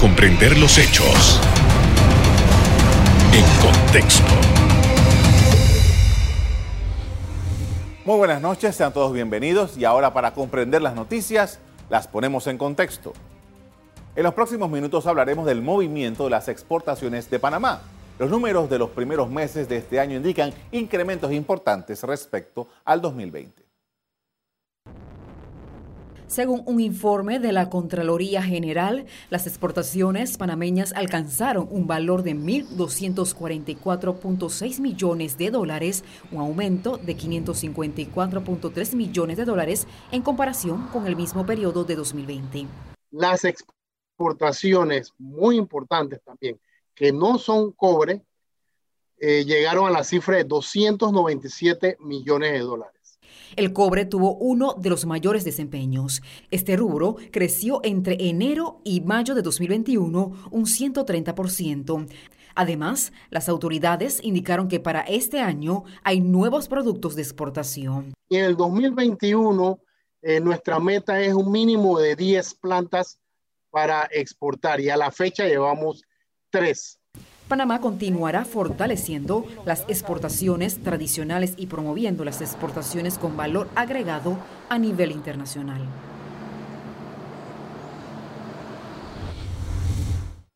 comprender los hechos en contexto. Muy buenas noches, sean todos bienvenidos y ahora para comprender las noticias las ponemos en contexto. En los próximos minutos hablaremos del movimiento de las exportaciones de Panamá. Los números de los primeros meses de este año indican incrementos importantes respecto al 2020. Según un informe de la Contraloría General, las exportaciones panameñas alcanzaron un valor de 1.244.6 millones de dólares, un aumento de 554.3 millones de dólares en comparación con el mismo periodo de 2020. Las exportaciones muy importantes también, que no son cobre, eh, llegaron a la cifra de 297 millones de dólares. El cobre tuvo uno de los mayores desempeños. Este rubro creció entre enero y mayo de 2021 un 130%. Además, las autoridades indicaron que para este año hay nuevos productos de exportación. En el 2021, eh, nuestra meta es un mínimo de 10 plantas para exportar y a la fecha llevamos tres. Panamá continuará fortaleciendo las exportaciones tradicionales y promoviendo las exportaciones con valor agregado a nivel internacional.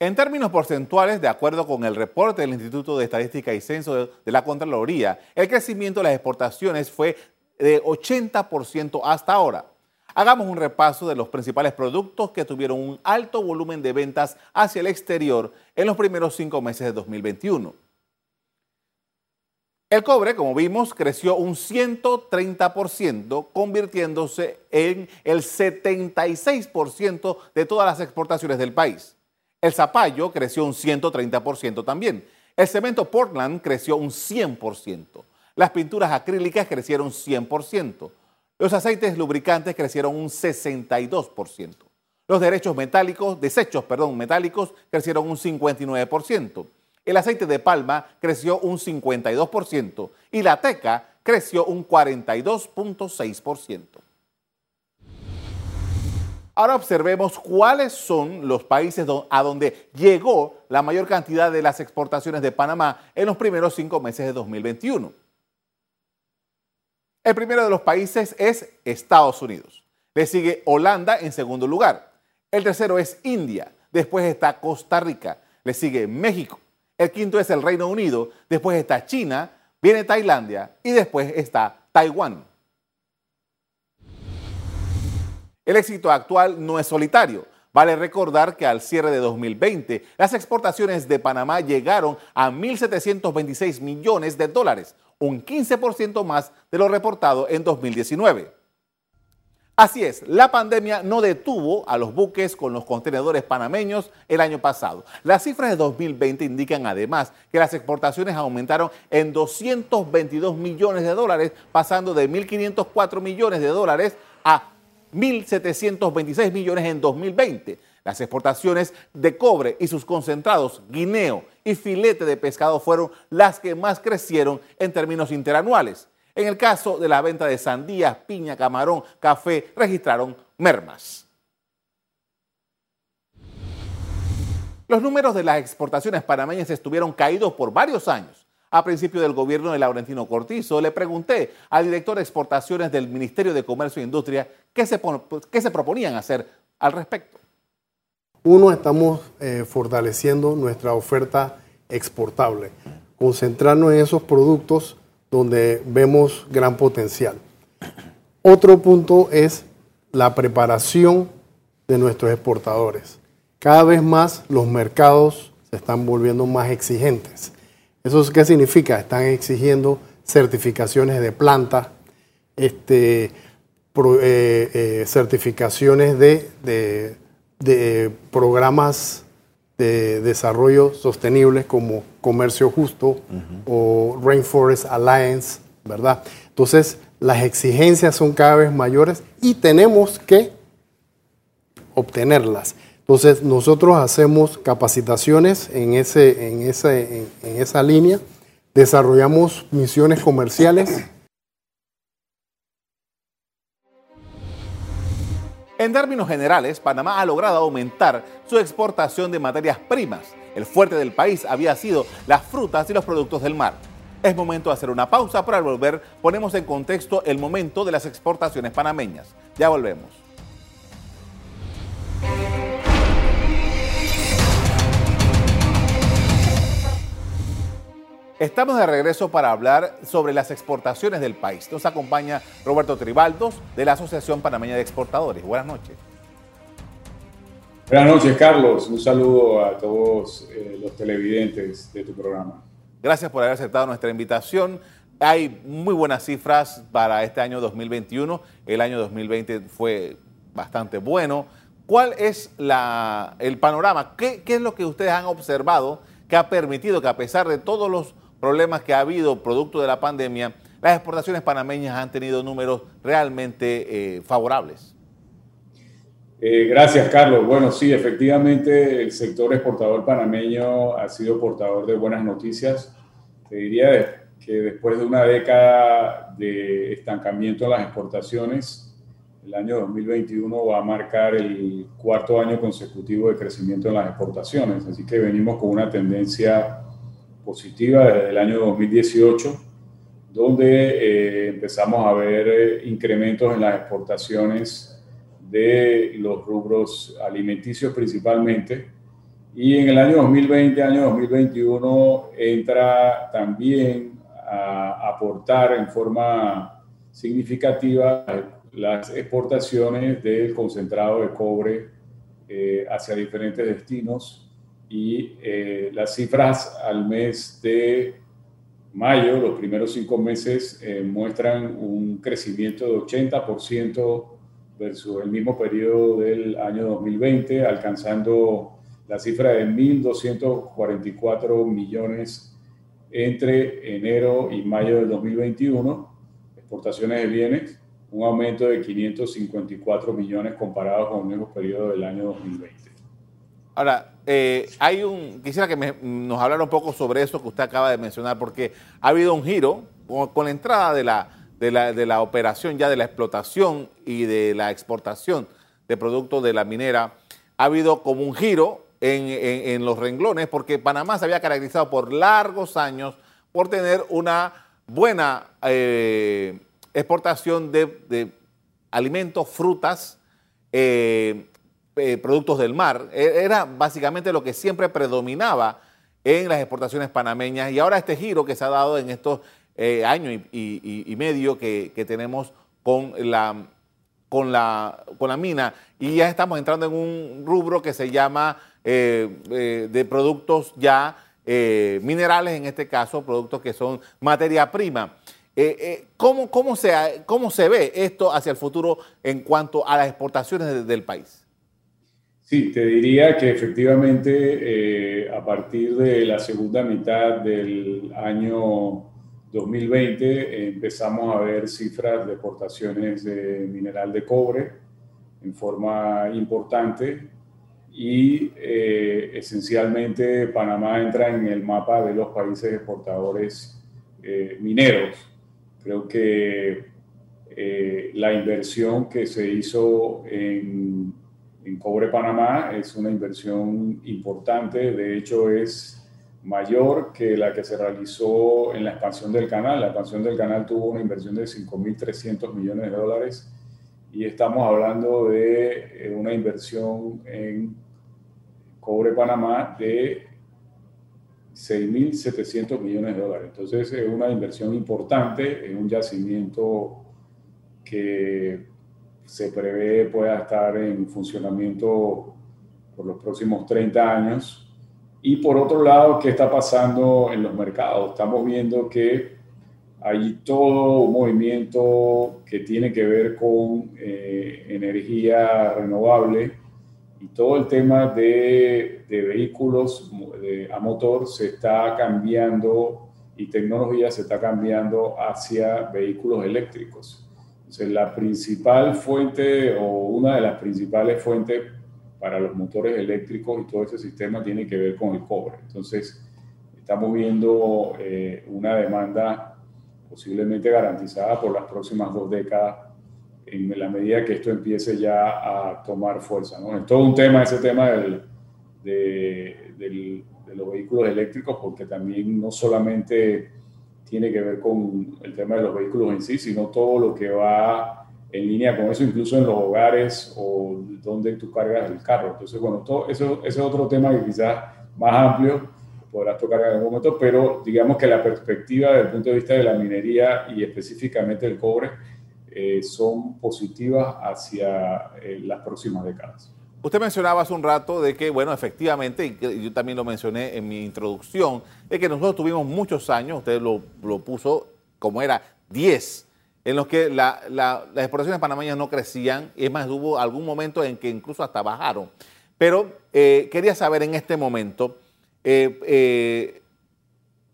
En términos porcentuales, de acuerdo con el reporte del Instituto de Estadística y Censo de la Contraloría, el crecimiento de las exportaciones fue de 80% hasta ahora. Hagamos un repaso de los principales productos que tuvieron un alto volumen de ventas hacia el exterior en los primeros cinco meses de 2021. El cobre, como vimos, creció un 130%, convirtiéndose en el 76% de todas las exportaciones del país. El zapallo creció un 130% también. El cemento Portland creció un 100%. Las pinturas acrílicas crecieron 100%. Los aceites lubricantes crecieron un 62%. Los derechos metálicos, desechos, perdón, metálicos crecieron un 59%. El aceite de palma creció un 52% y la teca creció un 42.6%. Ahora observemos cuáles son los países a donde llegó la mayor cantidad de las exportaciones de Panamá en los primeros cinco meses de 2021. El primero de los países es Estados Unidos. Le sigue Holanda en segundo lugar. El tercero es India. Después está Costa Rica. Le sigue México. El quinto es el Reino Unido. Después está China. Viene Tailandia. Y después está Taiwán. El éxito actual no es solitario. Vale recordar que al cierre de 2020, las exportaciones de Panamá llegaron a 1.726 millones de dólares, un 15% más de lo reportado en 2019. Así es, la pandemia no detuvo a los buques con los contenedores panameños el año pasado. Las cifras de 2020 indican además que las exportaciones aumentaron en 222 millones de dólares, pasando de 1.504 millones de dólares a 1.726 millones en 2020. Las exportaciones de cobre y sus concentrados, guineo y filete de pescado fueron las que más crecieron en términos interanuales. En el caso de la venta de sandías, piña, camarón, café, registraron mermas. Los números de las exportaciones panameñas estuvieron caídos por varios años. A principio del gobierno de Laurentino Cortizo, le pregunté al director de exportaciones del Ministerio de Comercio e Industria qué se, qué se proponían hacer al respecto. Uno, estamos eh, fortaleciendo nuestra oferta exportable, concentrarnos en esos productos donde vemos gran potencial. Otro punto es la preparación de nuestros exportadores. Cada vez más los mercados se están volviendo más exigentes. ¿Eso qué significa? Están exigiendo certificaciones de planta, este, eh, eh, certificaciones de de programas de desarrollo sostenible como Comercio Justo o Rainforest Alliance, ¿verdad? Entonces, las exigencias son cada vez mayores y tenemos que obtenerlas. Entonces, nosotros hacemos capacitaciones en, ese, en, ese, en esa línea, desarrollamos misiones comerciales En términos generales, Panamá ha logrado aumentar su exportación de materias primas. El fuerte del país había sido las frutas y los productos del mar. Es momento de hacer una pausa, pero al volver ponemos en contexto el momento de las exportaciones panameñas. Ya volvemos. Estamos de regreso para hablar sobre las exportaciones del país. Nos acompaña Roberto Tribaldos de la Asociación Panameña de Exportadores. Buenas noches. Buenas noches, Carlos. Un saludo a todos eh, los televidentes de tu programa. Gracias por haber aceptado nuestra invitación. Hay muy buenas cifras para este año 2021. El año 2020 fue bastante bueno. ¿Cuál es la, el panorama? ¿Qué, ¿Qué es lo que ustedes han observado que ha permitido que a pesar de todos los problemas que ha habido producto de la pandemia, las exportaciones panameñas han tenido números realmente eh, favorables. Eh, gracias, Carlos. Bueno, sí, efectivamente el sector exportador panameño ha sido portador de buenas noticias. Te diría que después de una década de estancamiento en las exportaciones, el año 2021 va a marcar el cuarto año consecutivo de crecimiento en las exportaciones. Así que venimos con una tendencia positiva desde el año 2018, donde eh, empezamos a ver eh, incrementos en las exportaciones de los rubros alimenticios principalmente. Y en el año 2020, año 2021, entra también a aportar en forma significativa las exportaciones del concentrado de cobre eh, hacia diferentes destinos y eh, las cifras al mes de mayo, los primeros cinco meses, eh, muestran un crecimiento de 80% versus el mismo periodo del año 2020, alcanzando la cifra de 1.244 millones entre enero y mayo del 2021, exportaciones de bienes, un aumento de 554 millones comparado con el mismo periodo del año 2020. Ahora, eh, hay un, quisiera que nos hablara un poco sobre eso que usted acaba de mencionar, porque ha habido un giro con, la entrada de la, de, la, operación ya de la explotación y de la exportación de productos de la minera. Ha habido como un giro en, los renglones, porque Panamá se había caracterizado por largos años por tener una buena eh, exportación de, alimentos, frutas, eh, eh, productos del mar. E, era básicamente lo que siempre predominaba en las exportaciones panameñas y ahora este giro que se ha dado en estos eh, años y, medio que, tenemos con la, con, la, con la mina y ya estamos entrando en un rubro que se llama eh, de productos ya minerales, en este caso, productos que son materia prima. ¿cómo, cómo, se, ¿Cómo se ve esto hacia el futuro en cuanto a las exportaciones del país? Sí, te diría que efectivamente eh, a partir de la segunda mitad del año 2020 empezamos a ver cifras de exportaciones de mineral de cobre en forma importante y eh, esencialmente Panamá entra en el mapa de los países exportadores eh, mineros. Creo que la inversión que se hizo en en Cobre Panamá es una inversión importante, de hecho es mayor que la que se realizó en la expansión del canal. La expansión del canal tuvo una inversión de 5.300 millones de dólares y estamos hablando de eh, una inversión en Cobre Panamá de 6.700 millones de dólares. Entonces es una inversión importante en un yacimiento que se prevé pueda estar en funcionamiento por los próximos 30 años. Y por otro lado, ¿qué está pasando en los mercados? Estamos viendo que hay todo un movimiento que tiene que ver con eh, energía renovable y todo el tema de, de vehículos a motor se está cambiando y tecnología se está cambiando hacia vehículos eléctricos la principal fuente o una de las principales fuentes para los motores eléctricos y todo ese sistema tiene que ver con el cobre. Entonces, estamos viendo eh, una demanda posiblemente garantizada por las próximas dos décadas en la medida que esto empiece ya a tomar fuerza. ¿no? Es todo un tema ese tema del, de, de, los vehículos eléctricos, porque también no solamente tiene que ver con el tema de los vehículos en sí, sino todo lo que va en línea con eso, incluso en los hogares o donde tú cargas el carro. Entonces, bueno, todo eso, ese es otro tema que quizás más amplio podrás tocar en algún momento, pero digamos que la perspectiva desde el punto de vista de la minería y específicamente el cobre eh, son positivas hacia eh, las próximas décadas. Usted mencionaba hace un rato de que, bueno, efectivamente, y yo también lo mencioné en mi introducción, de que nosotros tuvimos muchos años, usted lo, puso como era 10, en los que la, las exportaciones panameñas no crecían, y es más, hubo algún momento en que incluso hasta bajaron. Pero eh, quería saber en este momento, eh, eh,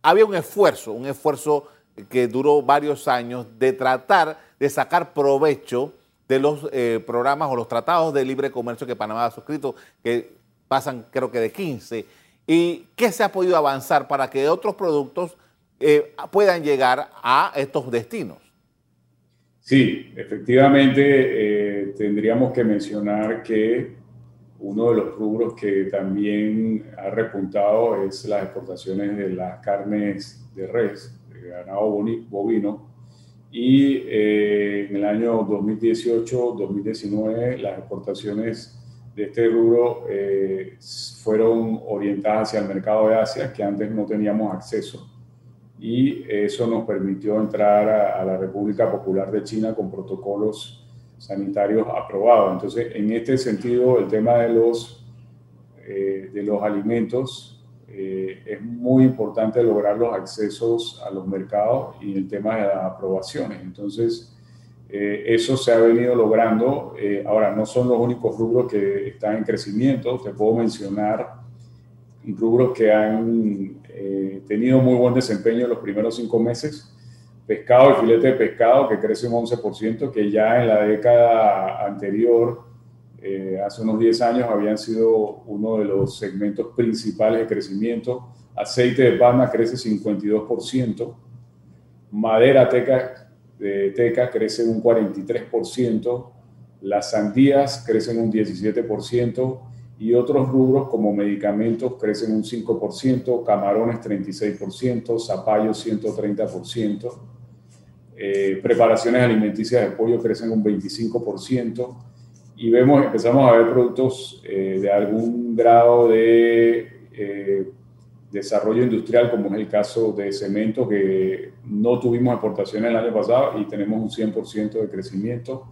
había un esfuerzo, un esfuerzo que duró varios años de tratar de sacar provecho de los eh, programas o los tratados de libre comercio que Panamá ha suscrito, que pasan creo que de 15, y qué se ha podido avanzar para que otros productos eh, puedan llegar a estos destinos. Sí, efectivamente eh, tendríamos que mencionar que uno de los rubros que también ha repuntado es las exportaciones de las carnes de res, de ganado bovino, y eh, en el año 2018-2019 las exportaciones de este rubro eh, fueron orientadas hacia el mercado de Asia, que antes no teníamos acceso. Y eso nos permitió entrar a, la República Popular de China con protocolos sanitarios aprobados. Entonces, en este sentido, el tema de los, eh, de los alimentos eh, es muy importante lograr los accesos a los mercados y el tema de las aprobaciones. Entonces, eh, eso se ha venido logrando. Eh, ahora, no son los únicos rubros que están en crecimiento. Te puedo mencionar rubros que han tenido muy buen desempeño en los primeros cinco meses. Pescado y filete de pescado, que crece un 11%, que ya en la década anterior eh, hace unos 10 años habían sido uno de los segmentos principales de crecimiento. Aceite de palma crece 52%, madera teca, teca crece un 43%, las sandías crecen un 17% y otros rubros como medicamentos crecen un 5%, camarones 36%, zapallos 130%, eh, preparaciones alimenticias de pollo crecen un 25%, y vemos, empezamos a ver productos eh, de algún grado de eh, desarrollo industrial, como es el caso de cemento, que no tuvimos exportaciones el año pasado y tenemos un 100% de crecimiento.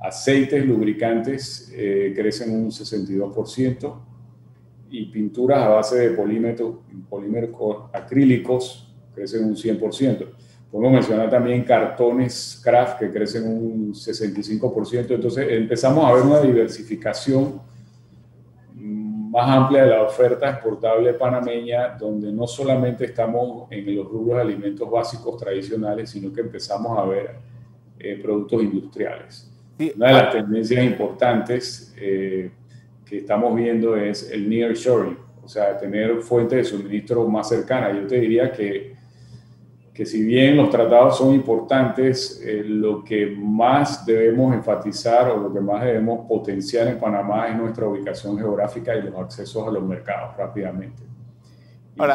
Aceites, lubricantes eh, crecen un 62% y pinturas a base de polímeros, polímeros acrílicos crecen un 100%. Podemos mencionar también cartones craft que crecen un 65%. Entonces empezamos a ver una diversificación más amplia de la oferta exportable panameña, donde no solamente estamos en los rubros de alimentos básicos tradicionales, sino que empezamos a ver eh, productos industriales. Una de las tendencias importantes eh, que estamos viendo es el nearshoring, o sea, tener fuentes de suministro más cercanas. Yo te diría que que si bien los tratados son importantes, eh, lo que más debemos enfatizar o lo que más debemos potenciar en Panamá es nuestra ubicación geográfica y los accesos a los mercados rápidamente. Ahora,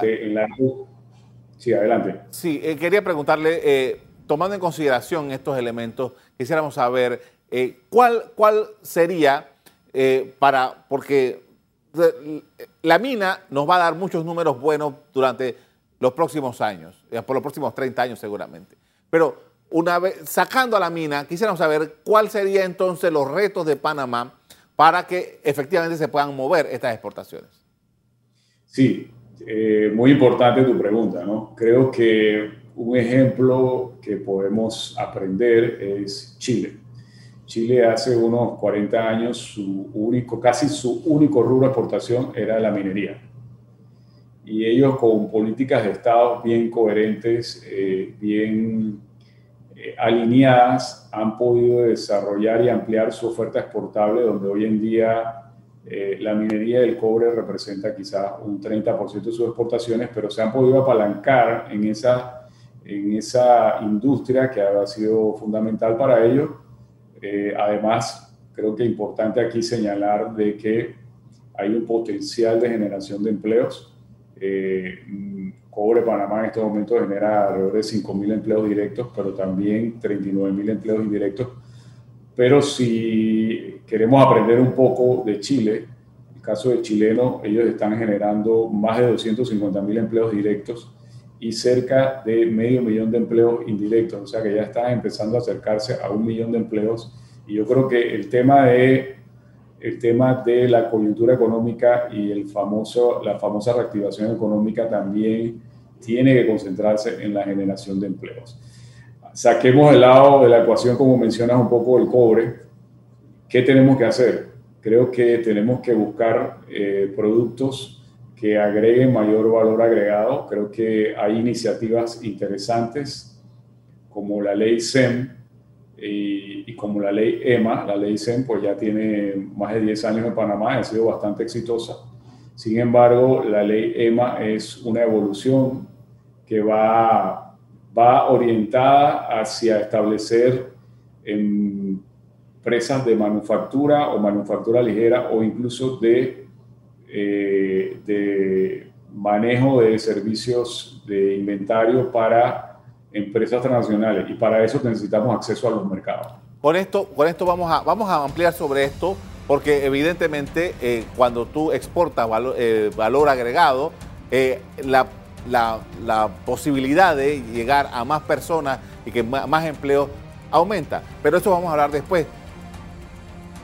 sí, adelante. Sí, eh, quería preguntarle, eh, tomando en consideración estos elementos, quisiéramos saber cuál, cuál sería para, porque la mina nos va a dar muchos números buenos durante los próximos años, por los próximos 30 años seguramente. Pero una vez sacando a la mina, quisiéramos saber cuál sería entonces los retos de Panamá para que efectivamente se puedan mover estas exportaciones. Sí, eh, muy importante tu pregunta, ¿no? Creo que un ejemplo que podemos aprender es Chile. Chile hace unos 40 años, su único, casi su único rubro de exportación era la minería y ellos con políticas de Estado bien coherentes, eh, bien eh, alineadas, han podido desarrollar y ampliar su oferta exportable, donde hoy en día eh, la minería del cobre representa quizás un 30% de sus exportaciones, pero se han podido apalancar en esa, en esa industria que ha sido fundamental para ellos, Eh, además, creo que es importante aquí señalar de que hay un potencial de generación de empleos. Eh, Cobre Panamá en estos momentos genera alrededor de 5.000 empleos directos, pero también 39.000 empleos indirectos. Pero si queremos aprender un poco de Chile, el caso de chileno, ellos están generando más de 250.000 empleos directos y cerca de medio millón de empleos indirectos, o sea que ya están empezando a acercarse a un millón de empleos. Y yo creo que el tema de, el tema de la coyuntura económica y el famoso, la famosa reactivación económica también tiene que concentrarse en la generación de empleos. Saquemos el lado de la ecuación, como mencionas un poco, el cobre. ¿Qué tenemos que hacer? Creo que tenemos que buscar eh, productos que agreguen mayor valor agregado. Creo que hay iniciativas interesantes como la ley SEM y, como la ley EMA. La ley SEM pues ya tiene más de 10 años en Panamá y ha sido bastante exitosa. Sin embargo, la ley EMA es una evolución que va, va orientada hacia establecer empresas de manufactura o manufactura ligera o incluso de eh, de manejo de servicios de inventario para empresas transnacionales y para eso necesitamos acceso a los mercados. Con esto, con esto vamos, a, vamos a ampliar sobre esto porque evidentemente eh, cuando tú exportas valor, eh, valor agregado, la, la, la, posibilidad de llegar a más personas y que más, más empleo aumenta. Pero eso vamos a hablar después.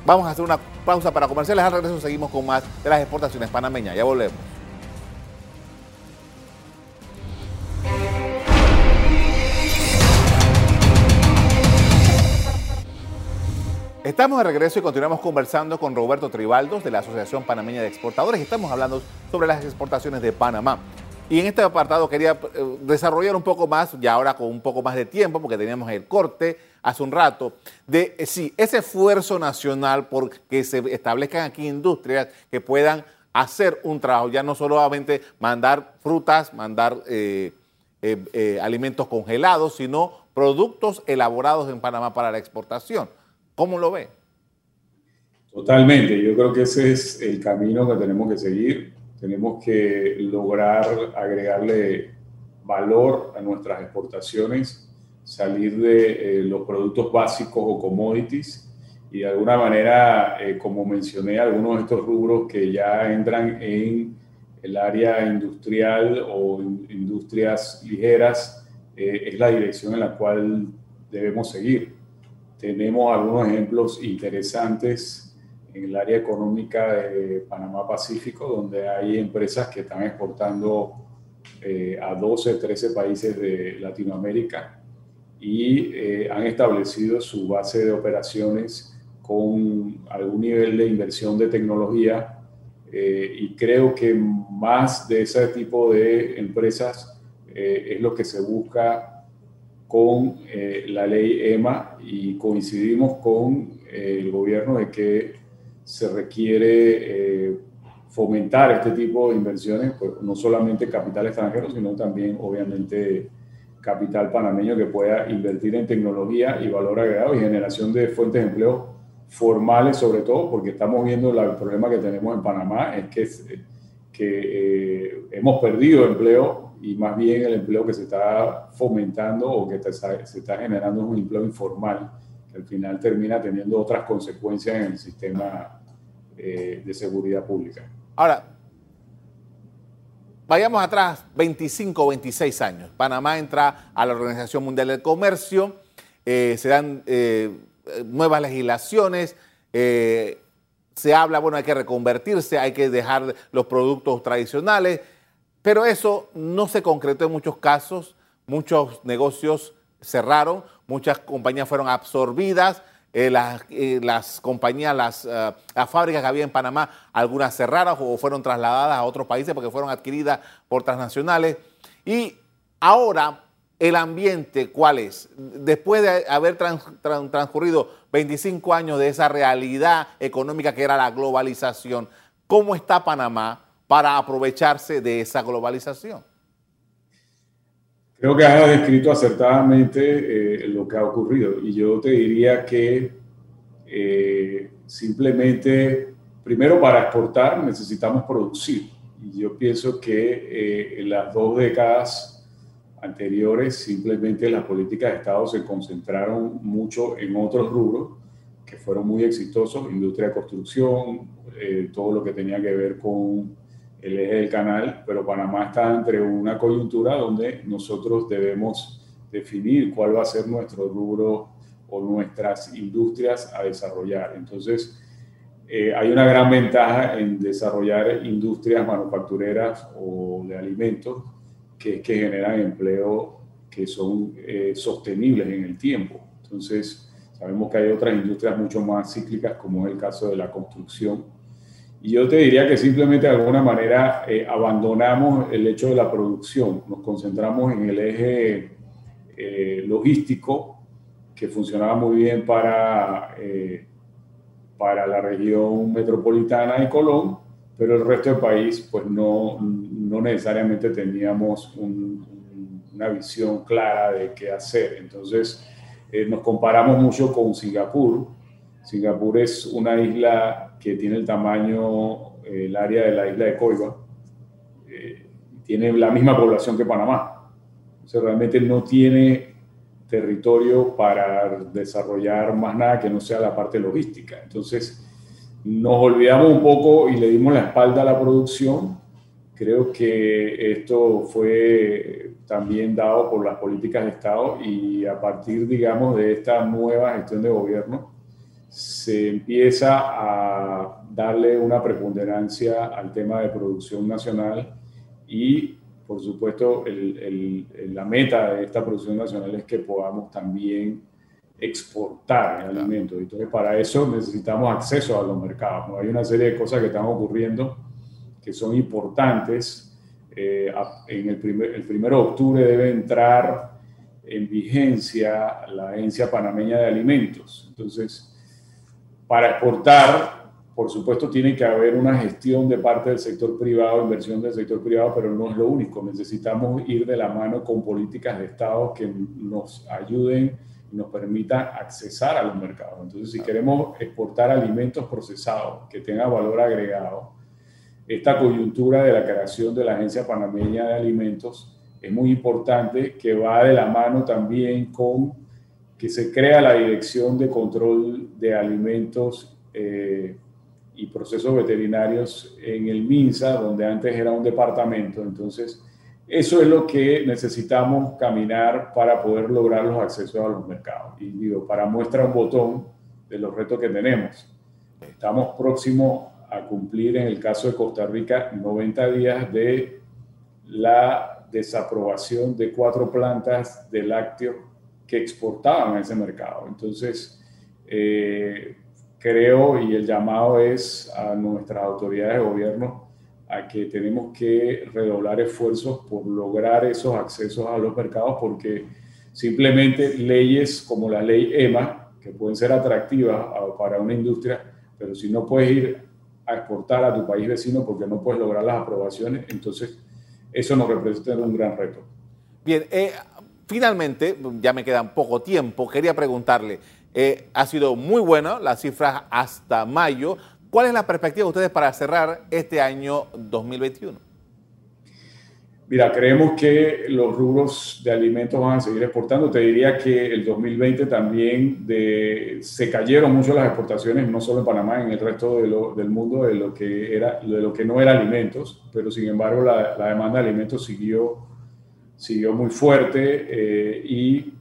Vamos a hacer una pausa para comerciales. Al regreso seguimos con más de las exportaciones panameñas. Ya volvemos. Estamos de regreso y continuamos conversando con Roberto Tribaldos de la Asociación Panameña de Exportadores. Estamos hablando sobre las exportaciones de Panamá. Y en este apartado quería eh, desarrollar un poco más, ya ahora con un poco más de tiempo, porque teníamos el corte hace un rato, de eh, sí, ese esfuerzo nacional por que se establezcan aquí industrias que puedan hacer un trabajo, ya no solamente mandar frutas, mandar eh, alimentos congelados, sino productos elaborados en Panamá para la exportación. ¿Cómo lo ve? Totalmente, yo creo que ese es el camino que tenemos que seguir tenemos que lograr agregarle valor a nuestras exportaciones, salir de eh, los productos básicos o commodities y de alguna manera, eh, como mencioné, algunos de estos rubros que ya entran en el área industrial o industrias ligeras, eh, es la dirección en la cual debemos seguir. Tenemos algunos ejemplos interesantes en el área económica de Panamá Pacífico, donde hay empresas que están exportando eh, a 12, 13 países de Latinoamérica y eh, han establecido su base de operaciones con algún nivel de inversión de tecnología eh, y creo que más de ese tipo de empresas es lo que se busca con la ley EMA y coincidimos con el gobierno de que se requiere eh, fomentar este tipo de inversiones, pues no solamente capital extranjero, sino también obviamente capital panameño que pueda invertir en tecnología y valor agregado y generación de fuentes de empleo formales sobre todo, porque estamos viendo el problema que tenemos en Panamá, es que, que eh, hemos perdido empleo y más bien el empleo que se está fomentando o que se está generando es un empleo informal, que al final termina teniendo otras consecuencias en el sistema eh, de seguridad pública. Ahora, vayamos atrás, 25 o 26 años. Panamá entra a la Organización Mundial del Comercio, eh, se dan eh, nuevas legislaciones, se habla, bueno, hay que reconvertirse, hay que dejar los productos tradicionales, pero eso no se concretó en muchos casos, muchos negocios cerraron, muchas compañías fueron absorbidas, eh, las, eh, las, compañías, las, eh, las, fábricas que había en Panamá, algunas cerradas o fueron trasladadas a otros países porque fueron adquiridas por transnacionales. Y ahora, el ambiente, ¿cuál es? Después de haber transcurrido 25 años de esa realidad económica que era la globalización, ¿cómo está Panamá para aprovecharse de esa globalización? Creo que has descrito acertadamente eh, lo que ha ocurrido y yo te diría que eh, simplemente, primero para exportar necesitamos producir. Y yo pienso que eh, en las dos décadas anteriores simplemente las políticas de Estado se concentraron mucho en otros rubros que fueron muy exitosos, industria de construcción, eh, todo lo que tenía que ver con el eje del canal, pero Panamá está entre una coyuntura donde nosotros debemos definir cuál va a ser nuestro rubro o nuestras industrias a desarrollar. Entonces, eh, hay una gran ventaja en desarrollar industrias manufactureras o de alimentos que, generan empleo que son eh, sostenibles en el tiempo. Entonces, sabemos que hay otras industrias mucho más cíclicas, como es el caso de la construcción. Y yo te diría que simplemente de alguna manera eh, abandonamos el hecho de la producción, nos concentramos en el eje eh, logístico que funcionaba muy bien para, para la región metropolitana de Colón, pero el resto del país pues no, no necesariamente teníamos una visión clara de qué hacer. Entonces eh, nos comparamos mucho con Singapur. Singapur es una isla que tiene el tamaño, el área de la isla de Coiba, eh, tiene la misma población que Panamá. Entonces realmente no tiene territorio para desarrollar más nada que no sea la parte logística. Entonces, nos olvidamos un poco y le dimos la espalda a la producción. Creo que esto fue también dado por las políticas de Estado y a partir, digamos, de esta nueva gestión de gobierno, se empieza a darle una preponderancia al tema de producción nacional y, por supuesto, la meta de esta producción nacional es que podamos también exportar alimentos. Entonces, para eso necesitamos acceso a los mercados. Hay una serie de cosas que están ocurriendo que son importantes. Eh, en el, primer, el primero de octubre debe entrar en vigencia la Agencia Panameña de Alimentos. Entonces, para exportar, por supuesto, tiene que haber una gestión de parte del sector privado, inversión del sector privado, pero no es lo único. Necesitamos ir de la mano con políticas de Estado que nos ayuden nos permita accesar a los mercados. Entonces, si queremos exportar alimentos procesados que tengan valor agregado, esta coyuntura de la creación de la Agencia Panameña de Alimentos es muy importante, que va de la mano también con que se crea la Dirección de Control de Alimentos eh, y Procesos Veterinarios en el MINSA, donde antes era un departamento. Entonces, eso es lo que necesitamos caminar para poder lograr los accesos a los mercados. Y digo, para muestra un botón de los retos que tenemos. Estamos próximos a cumplir, en el caso de Costa Rica, 90 días de la desaprobación de cuatro plantas de lácteo que exportaban a ese mercado. Entonces, eh, creo y el llamado es a nuestras autoridades de gobierno a que tenemos que redoblar esfuerzos por lograr esos accesos a los mercados porque simplemente leyes como la ley EMA, que pueden ser atractivas para una industria, pero si no puedes ir a exportar a tu país vecino porque no puedes lograr las aprobaciones, entonces eso nos representa un gran reto. Bien, eh, finalmente, ya me queda poco tiempo, quería preguntarle, eh, ha sido muy buena las cifras hasta mayo, ¿Cuál es la perspectiva de ustedes para cerrar este año 2021? Mira, creemos que los rubros de alimentos van a seguir exportando. Te diría que el 2020 también de, se cayeron mucho las exportaciones, no solo en Panamá, en el resto del mundo, de lo, que era, de lo que no era alimentos, pero sin embargo la, demanda de alimentos siguió, siguió muy fuerte eh, y,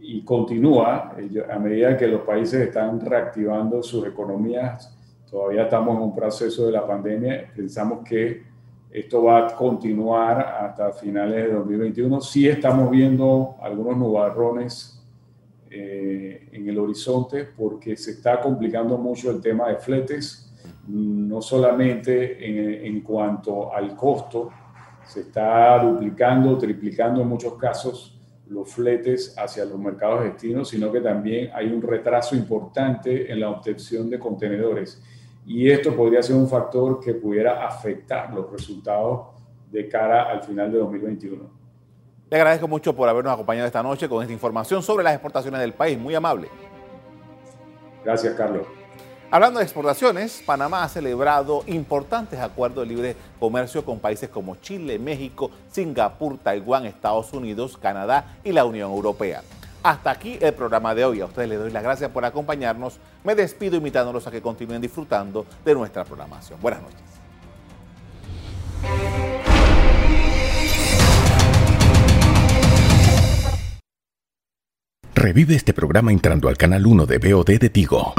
y continúa a medida que los países están reactivando sus economías Todavía estamos en un proceso de la pandemia. Pensamos que esto va a continuar hasta finales de 2021. Sí estamos viendo algunos nubarrones eh, en el horizonte porque se está complicando mucho el tema de fletes, no solamente en, en cuanto al costo, se está duplicando, triplicando en muchos casos los fletes hacia los mercados destinos, sino que también hay un retraso importante en la obtención de contenedores y esto podría ser un factor que pudiera afectar los resultados de cara al final de 2021. Le agradezco mucho por habernos acompañado esta noche con esta información sobre las exportaciones del país. Muy amable. Gracias, Carlos. Hablando de exportaciones, Panamá ha celebrado importantes acuerdos de libre comercio con países como Chile, México, Singapur, Taiwán, Estados Unidos, Canadá y la Unión Europea. Hasta aquí el programa de hoy. A ustedes les doy las gracias por acompañarnos. Me despido invitándolos a que continúen disfrutando de nuestra programación. Buenas noches. Revive este programa entrando al canal 1 de BOD de Tigo.